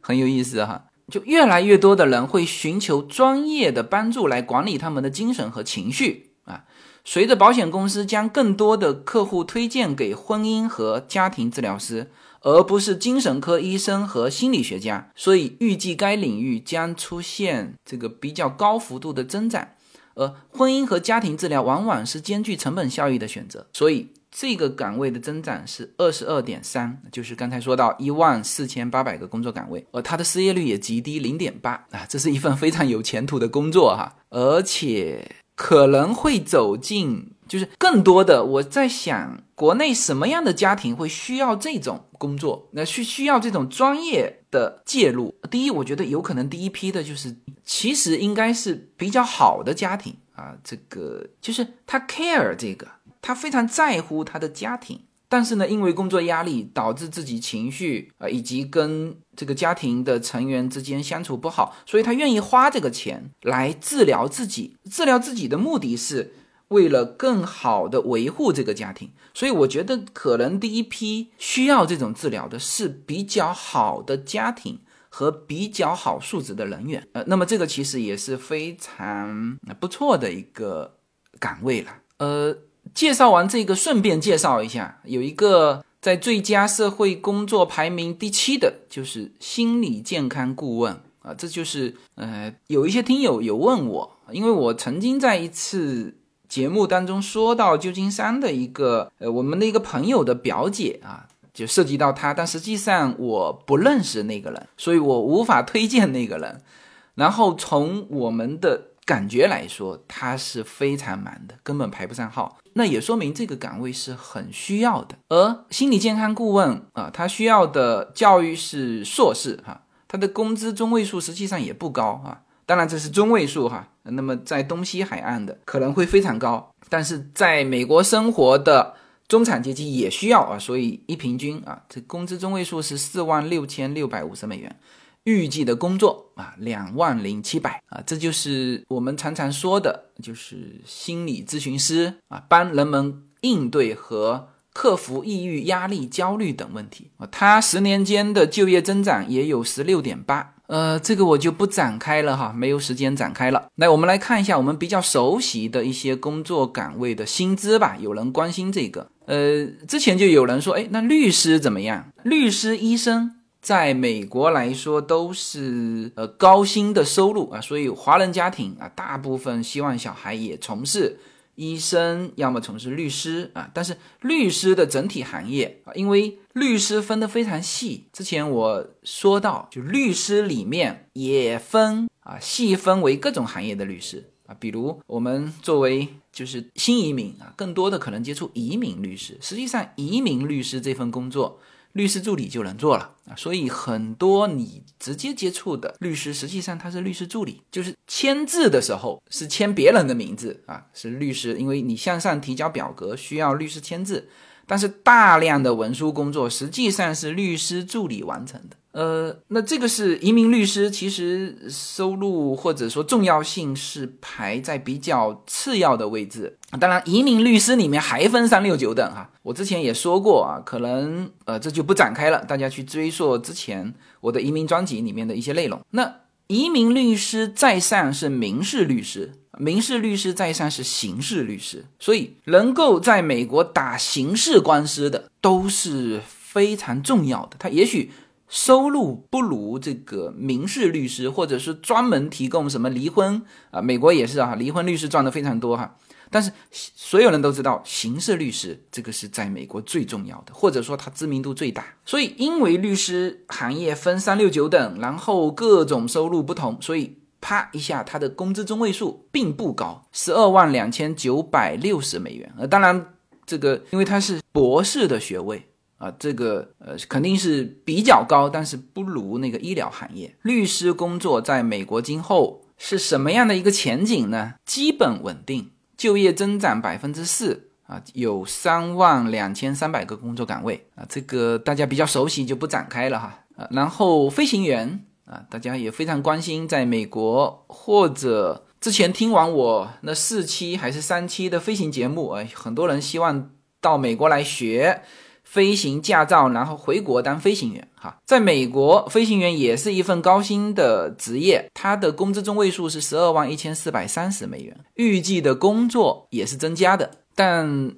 很有意思哈。就越来越多的人会寻求专业的帮助来管理他们的精神和情绪啊。随着保险公司将更多的客户推荐给婚姻和家庭治疗师，而不是精神科医生和心理学家，所以预计该领域将出现这个比较高幅度的增长。而婚姻和家庭治疗往往是兼具成本效益的选择，所以。这个岗位的增长是二十二点三，就是刚才说到一万四千八百个工作岗位，而它的失业率也极低，零点八啊，这是一份非常有前途的工作哈，而且可能会走进，就是更多的我在想，国内什么样的家庭会需要这种工作？那需需要这种专业的介入？第一，我觉得有可能第一批的就是其实应该是比较好的家庭啊，这个就是他 care 这个。他非常在乎他的家庭，但是呢，因为工作压力导致自己情绪啊，以及跟这个家庭的成员之间相处不好，所以他愿意花这个钱来治疗自己。治疗自己的目的是为了更好的维护这个家庭。所以我觉得可能第一批需要这种治疗的是比较好的家庭和比较好素质的人员。呃，那么这个其实也是非常不错的一个岗位了。呃。介绍完这个，顺便介绍一下，有一个在最佳社会工作排名第七的，就是心理健康顾问啊。这就是呃，有一些听友有问我，因为我曾经在一次节目当中说到旧金山的一个呃，我们的一个朋友的表姐啊，就涉及到他，但实际上我不认识那个人，所以我无法推荐那个人。然后从我们的。感觉来说，他是非常忙的，根本排不上号。那也说明这个岗位是很需要的。而心理健康顾问啊，他需要的教育是硕士哈，他的工资中位数实际上也不高啊。当然这是中位数哈。那么在东西海岸的可能会非常高，但是在美国生活的中产阶级也需要啊。所以一平均啊，这工资中位数是四万六千六百五十美元。预计的工作啊，两万零七百啊，这就是我们常常说的，就是心理咨询师啊，帮人们应对和克服抑郁、压力、焦虑等问题啊。他十年间的就业增长也有十六点八，呃，这个我就不展开了哈，没有时间展开了。来，我们来看一下我们比较熟悉的一些工作岗位的薪资吧。有人关心这个，呃，之前就有人说，哎，那律师怎么样？律师、医生。在美国来说，都是呃高薪的收入啊，所以华人家庭啊，大部分希望小孩也从事医生，要么从事律师啊。但是律师的整体行业啊，因为律师分得非常细，之前我说到，就律师里面也分啊，细分为各种行业的律师啊，比如我们作为就是新移民啊，更多的可能接触移民律师。实际上，移民律师这份工作。律师助理就能做了啊，所以很多你直接接触的律师，实际上他是律师助理，就是签字的时候是签别人的名字啊，是律师，因为你向上提交表格需要律师签字，但是大量的文书工作实际上是律师助理完成的。呃，那这个是移民律师，其实收入或者说重要性是排在比较次要的位置。当然，移民律师里面还分三六九等哈。我之前也说过啊，可能呃这就不展开了，大家去追溯之前我的移民专辑里面的一些内容。那移民律师在上是民事律师，民事律师在上是刑事律师，所以能够在美国打刑事官司的都是非常重要的。他也许。收入不如这个民事律师，或者是专门提供什么离婚啊？美国也是啊，离婚律师赚的非常多哈。但是所有人都知道，刑事律师这个是在美国最重要的，或者说它知名度最大。所以因为律师行业分三六九等，然后各种收入不同，所以啪一下，他的工资中位数并不高，十二万两千九百六十美元。呃，当然这个因为他是博士的学位。啊，这个呃肯定是比较高，但是不如那个医疗行业。律师工作在美国今后是什么样的一个前景呢？基本稳定，就业增长百分之四啊，有三万两千三百个工作岗位啊，这个大家比较熟悉就不展开了哈。啊，然后飞行员啊，大家也非常关心，在美国或者之前听完我那四期还是三期的飞行节目啊，很多人希望到美国来学。飞行驾照，然后回国当飞行员。哈，在美国，飞行员也是一份高薪的职业，他的工资中位数是十二万一千四百三十美元。预计的工作也是增加的，但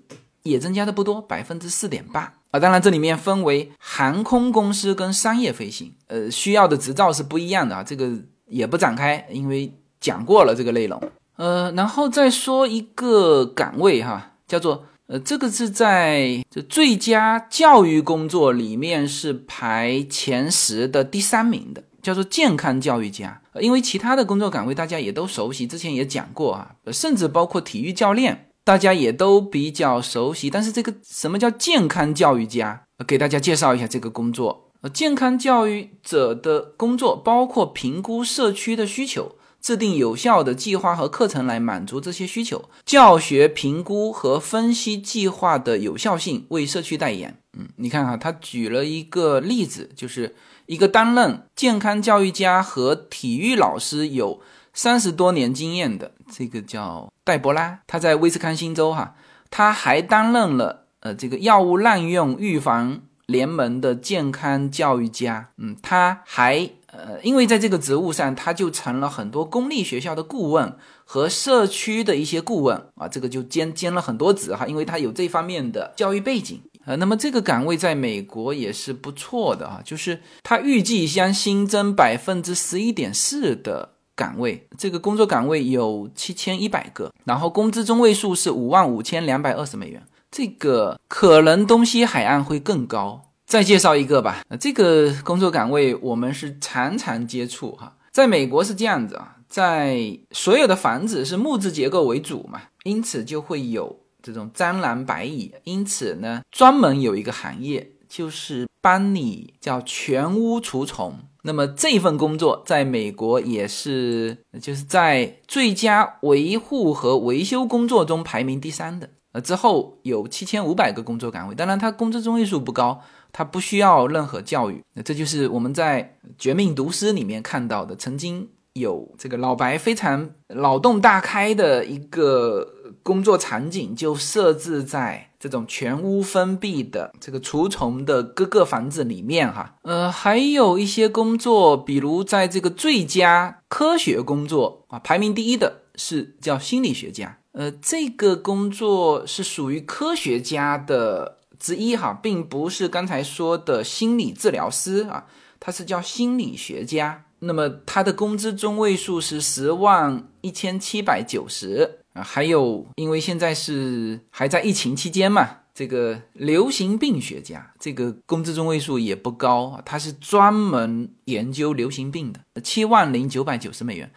也增加的不多，百分之四点八啊。当然，这里面分为航空公司跟商业飞行，呃，需要的执照是不一样的啊。这个也不展开，因为讲过了这个内容。呃，然后再说一个岗位哈，叫做。呃，这个是在这最佳教育工作里面是排前十的第三名的，叫做健康教育家。因为其他的工作岗位大家也都熟悉，之前也讲过啊，甚至包括体育教练，大家也都比较熟悉。但是这个什么叫健康教育家？给大家介绍一下这个工作。呃，健康教育者的工作包括评估社区的需求。制定有效的计划和课程来满足这些需求，教学评估和分析计划的有效性，为社区代言。嗯，你看哈，他举了一个例子，就是一个担任健康教育家和体育老师有三十多年经验的，这个叫戴博拉，他在威斯康星州哈，他还担任了呃这个药物滥用预防联盟的健康教育家。嗯，他还。呃，因为在这个职务上，他就成了很多公立学校的顾问和社区的一些顾问啊，这个就兼兼了很多职哈，因为他有这方面的教育背景呃，那么这个岗位在美国也是不错的啊，就是他预计将新增百分之十一点四的岗位，这个工作岗位有七千一百个，然后工资中位数是五万五千两百二十美元，这个可能东西海岸会更高。再介绍一个吧，那这个工作岗位我们是常常接触哈，在美国是这样子啊，在所有的房子是木质结构为主嘛，因此就会有这种蟑螂、白蚁，因此呢，专门有一个行业就是帮你叫全屋除虫。那么这份工作在美国也是就是在最佳维护和维修工作中排名第三的，呃，之后有七千五百个工作岗位，当然它工资中位数不高。他不需要任何教育，那这就是我们在《绝命毒师》里面看到的，曾经有这个老白非常脑洞大开的一个工作场景，就设置在这种全屋封闭的这个除虫的各个房子里面哈。呃，还有一些工作，比如在这个最佳科学工作啊，排名第一的是叫心理学家。呃，这个工作是属于科学家的。之一哈，并不是刚才说的心理治疗师啊，他是叫心理学家。那么他的工资中位数是十万一千七百九十啊。还有，因为现在是还在疫情期间嘛，这个流行病学家，这个工资中位数也不高啊。他是专门研究流行病的，七万零九百九十美元。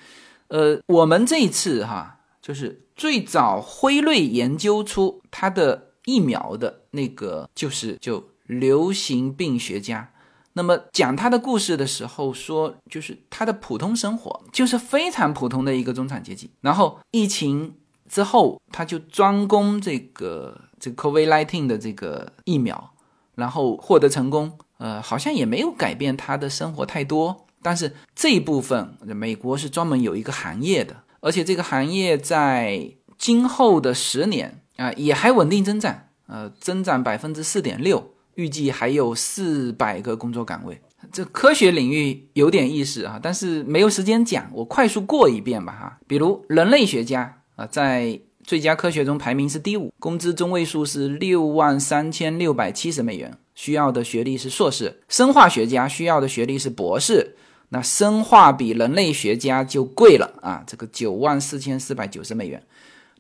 呃，我们这一次哈，就是最早辉瑞研究出它的。疫苗的那个就是就流行病学家，那么讲他的故事的时候说，就是他的普通生活就是非常普通的一个中产阶级，然后疫情之后他就专攻这个这个 COVID-19 的这个疫苗，然后获得成功，呃，好像也没有改变他的生活太多。但是这一部分，美国是专门有一个行业的，而且这个行业在今后的十年啊，也还稳定增长，呃，增长百分之四点六，预计还有四百个工作岗位。这科学领域有点意思啊，但是没有时间讲，我快速过一遍吧哈。比如人类学家啊，在最佳科学中排名是第五，工资中位数是六万三千六百七十美元，需要的学历是硕士。生化学家需要的学历是博士。那生化比人类学家就贵了啊，这个九万四千四百九十美元。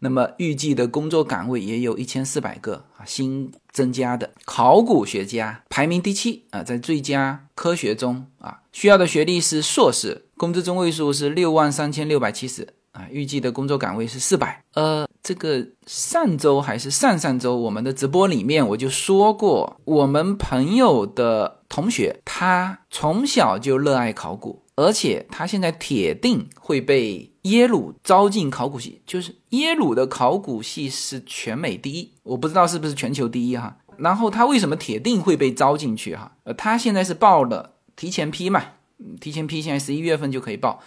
那么预计的工作岗位也有一千四百个啊，新增加的。考古学家排名第七啊，在最佳科学中啊，需要的学历是硕士，工资中位数是六万三千六百七十啊，预计的工作岗位是四百。呃，这个上周还是上上周，我们的直播里面我就说过，我们朋友的。同学，他从小就热爱考古，而且他现在铁定会被耶鲁招进考古系，就是耶鲁的考古系是全美第一，我不知道是不是全球第一哈。然后他为什么铁定会被招进去哈？呃，他现在是报了提前批嘛，提前批现在十一月份就可以报。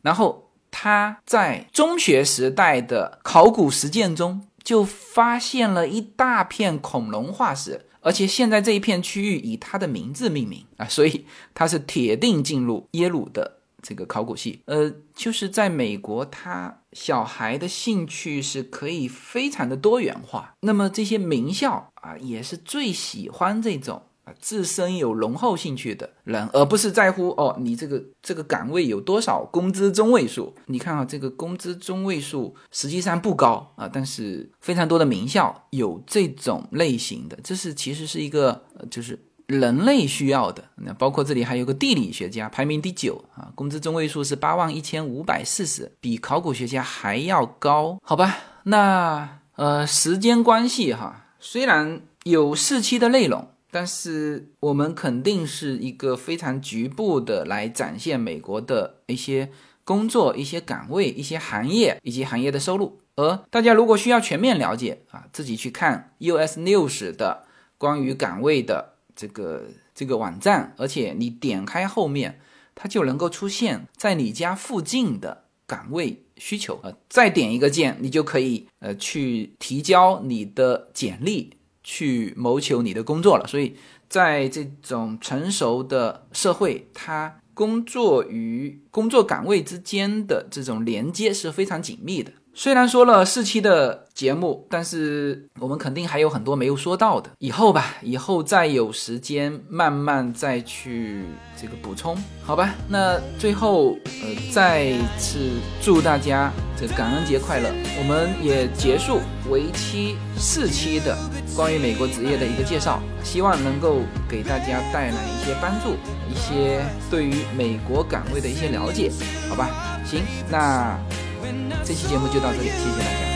然后他在中学时代的考古实践中就发现了一大片恐龙化石。而且现在这一片区域以他的名字命名啊，所以他是铁定进入耶鲁的这个考古系。呃，就是在美国，他小孩的兴趣是可以非常的多元化。那么这些名校啊，也是最喜欢这种。自身有浓厚兴趣的人，而不是在乎哦，你这个这个岗位有多少工资中位数？你看啊，这个工资中位数实际上不高啊，但是非常多的名校有这种类型的，这是其实是一个就是人类需要的。那包括这里还有个地理学家，排名第九啊，工资中位数是八万一千五百四十，比考古学家还要高，好吧？那呃，时间关系哈，虽然有四期的内容。但是我们肯定是一个非常局部的来展现美国的一些工作、一些岗位、一些行业以及行业的收入。而大家如果需要全面了解啊，自己去看 US News 的关于岗位的这个这个网站，而且你点开后面，它就能够出现在你家附近的岗位需求呃，再点一个键，你就可以呃去提交你的简历。去谋求你的工作了，所以在这种成熟的社会，他工作与工作岗位之间的这种连接是非常紧密的。虽然说了四期的节目，但是我们肯定还有很多没有说到的。以后吧，以后再有时间慢慢再去这个补充，好吧？那最后呃，再次祝大家这感恩节快乐！我们也结束为期四期的关于美国职业的一个介绍，希望能够给大家带来一些帮助，一些对于美国岗位的一些了解，好吧？行，那。这期节目就到这里，谢谢大家。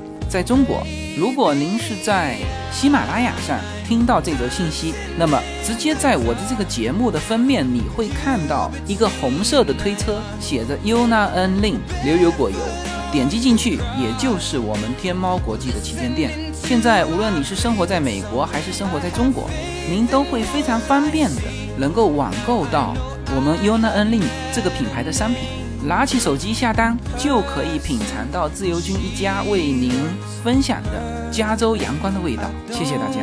在中国，如果您是在喜马拉雅上听到这则信息，那么直接在我的这个节目的封面，你会看到一个红色的推车，写着 “Una N Lin 牛油果油，点击进去，也就是我们天猫国际的旗舰店。现在，无论你是生活在美国还是生活在中国，您都会非常方便的能够网购到我们 Una N Lin 这个品牌的商品。拿起手机下单，就可以品尝到自由军一家为您分享的加州阳光的味道。谢谢大家。